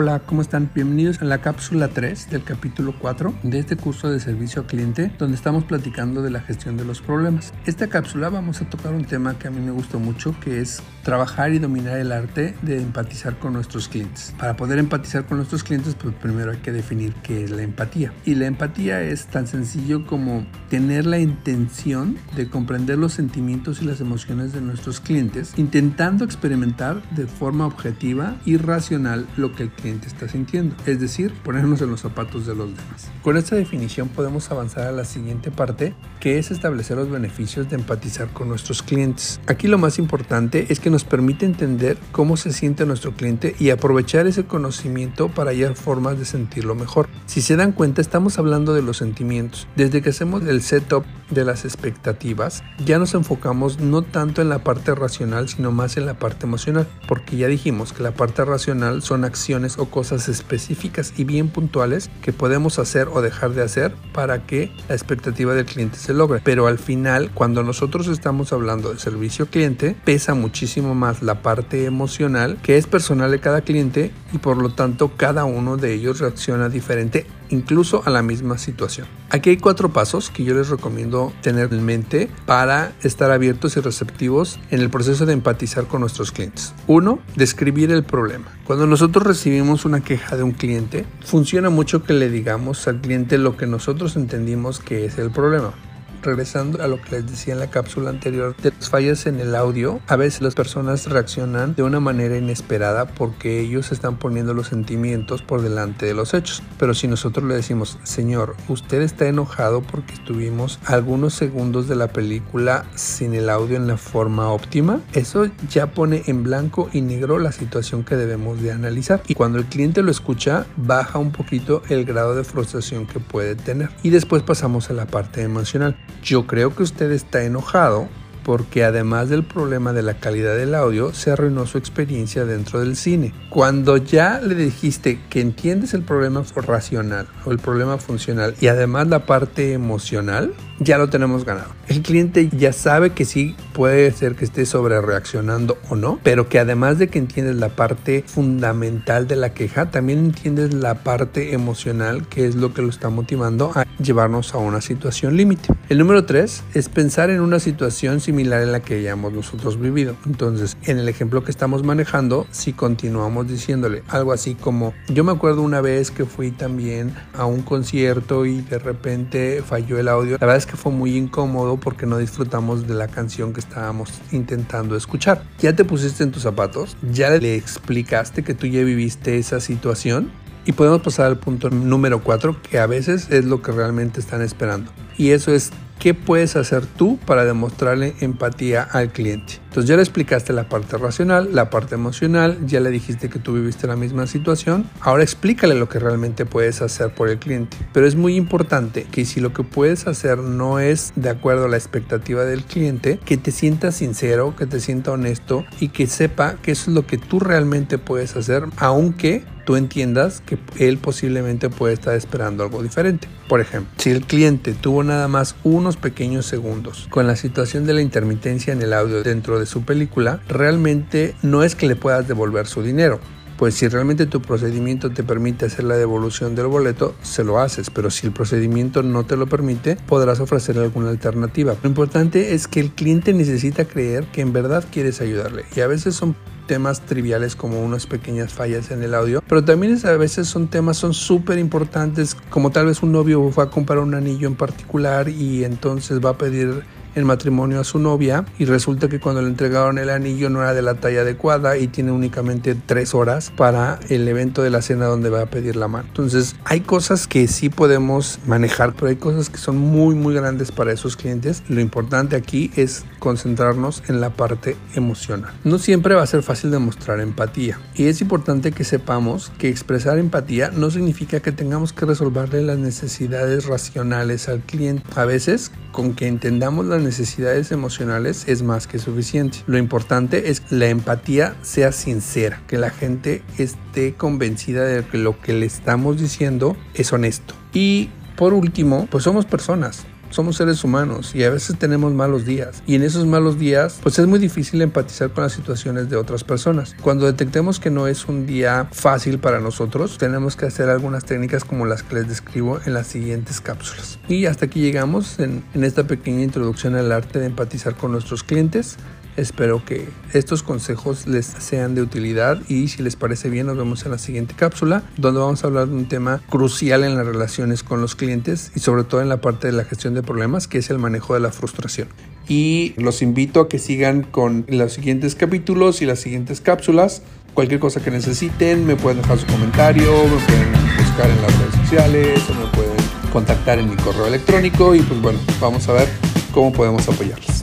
Hola, ¿cómo están? Bienvenidos a la cápsula 3 del capítulo 4 de este curso de servicio al cliente donde estamos platicando de la gestión de los problemas. Esta cápsula vamos a tocar un tema que a mí me gustó mucho que es trabajar y dominar el arte de empatizar con nuestros clientes. Para poder empatizar con nuestros clientes, pues primero hay que definir qué es la empatía. Y la empatía es tan sencillo como tener la intención de comprender los sentimientos y las emociones de nuestros clientes, intentando experimentar de forma objetiva y racional lo que el cliente está sintiendo, es decir, ponernos en los zapatos de los demás. Con esta definición podemos avanzar a la siguiente parte, que es establecer los beneficios de empatizar con nuestros clientes. Aquí lo más importante es que nos permite entender cómo se siente nuestro cliente y aprovechar ese conocimiento para hallar formas de sentirlo mejor. Si se dan cuenta, estamos hablando de los sentimientos. Desde que hacemos el setup de las expectativas, ya nos enfocamos no tanto en la parte racional, sino más en la parte emocional, porque ya dijimos que la parte racional son acciones o cosas específicas y bien puntuales que podemos hacer o dejar de hacer para que la expectativa del cliente se logre. Pero al final, cuando nosotros estamos hablando de servicio cliente, pesa muchísimo más la parte emocional que es personal de cada cliente y por lo tanto cada uno de ellos reacciona diferente incluso a la misma situación. Aquí hay cuatro pasos que yo les recomiendo tener en mente para estar abiertos y receptivos en el proceso de empatizar con nuestros clientes. Uno, describir el problema. Cuando nosotros recibimos una queja de un cliente, funciona mucho que le digamos al cliente lo que nosotros entendimos que es el problema regresando a lo que les decía en la cápsula anterior de las fallas en el audio, a veces las personas reaccionan de una manera inesperada porque ellos están poniendo los sentimientos por delante de los hechos. Pero si nosotros le decimos, señor, usted está enojado porque estuvimos algunos segundos de la película sin el audio en la forma óptima, eso ya pone en blanco y negro la situación que debemos de analizar. Y cuando el cliente lo escucha, baja un poquito el grado de frustración que puede tener. Y después pasamos a la parte emocional. Yo creo que usted está enojado porque además del problema de la calidad del audio, se arruinó su experiencia dentro del cine. Cuando ya le dijiste que entiendes el problema racional o el problema funcional y además la parte emocional, ya lo tenemos ganado. El cliente ya sabe que sí puede ser que esté sobre reaccionando o no, pero que además de que entiendes la parte fundamental de la queja, también entiendes la parte emocional que es lo que lo está motivando a llevarnos a una situación límite. El número tres es pensar en una situación similar en la que hayamos nosotros vivido. Entonces, en el ejemplo que estamos manejando, si continuamos diciéndole algo así como, yo me acuerdo una vez que fui también a un concierto y de repente falló el audio. La verdad es que fue muy incómodo porque no disfrutamos de la canción que estábamos intentando escuchar. Ya te pusiste en tus zapatos, ya le explicaste que tú ya viviste esa situación y podemos pasar al punto número 4, que a veces es lo que realmente están esperando. Y eso es ¿Qué puedes hacer tú para demostrarle empatía al cliente? Entonces ya le explicaste la parte racional, la parte emocional, ya le dijiste que tú viviste la misma situación, ahora explícale lo que realmente puedes hacer por el cliente. Pero es muy importante que si lo que puedes hacer no es de acuerdo a la expectativa del cliente, que te sientas sincero, que te sienta honesto y que sepa que eso es lo que tú realmente puedes hacer, aunque tú entiendas que él posiblemente puede estar esperando algo diferente. Por ejemplo, si el cliente tuvo nada más unos pequeños segundos con la situación de la intermitencia en el audio dentro de su película, realmente no es que le puedas devolver su dinero pues si realmente tu procedimiento te permite hacer la devolución del boleto, se lo haces, pero si el procedimiento no te lo permite, podrás ofrecer alguna alternativa. Lo importante es que el cliente necesita creer que en verdad quieres ayudarle y a veces son temas triviales como unas pequeñas fallas en el audio, pero también a veces son temas son súper importantes, como tal vez un novio va a comprar un anillo en particular y entonces va a pedir el matrimonio a su novia y resulta que cuando le entregaron el anillo no era de la talla adecuada y tiene únicamente tres horas para el evento de la cena donde va a pedir la mano. Entonces hay cosas que sí podemos manejar, pero hay cosas que son muy muy grandes para esos clientes. Lo importante aquí es concentrarnos en la parte emocional. No siempre va a ser fácil demostrar empatía y es importante que sepamos que expresar empatía no significa que tengamos que resolverle las necesidades racionales al cliente. A veces con que entendamos las necesidades emocionales es más que suficiente. Lo importante es que la empatía sea sincera, que la gente esté convencida de que lo que le estamos diciendo es honesto. Y por último, pues somos personas somos seres humanos y a veces tenemos malos días. Y en esos malos días, pues es muy difícil empatizar con las situaciones de otras personas. Cuando detectemos que no es un día fácil para nosotros, tenemos que hacer algunas técnicas como las que les describo en las siguientes cápsulas. Y hasta aquí llegamos en, esta pequeña introducción al arte de empatizar con nuestros clientes. Espero que estos consejos les sean de utilidad y si les parece bien nos vemos en la siguiente cápsula donde vamos a hablar de un tema crucial en las relaciones con los clientes y sobre todo en la parte de la gestión de problemas que es el manejo de la frustración. Y los invito a que sigan con los siguientes capítulos y las siguientes cápsulas. Cualquier cosa que necesiten, me pueden dejar su comentario, me pueden buscar en las redes sociales o me pueden contactar en mi correo electrónico y pues bueno, vamos a ver cómo podemos apoyarles.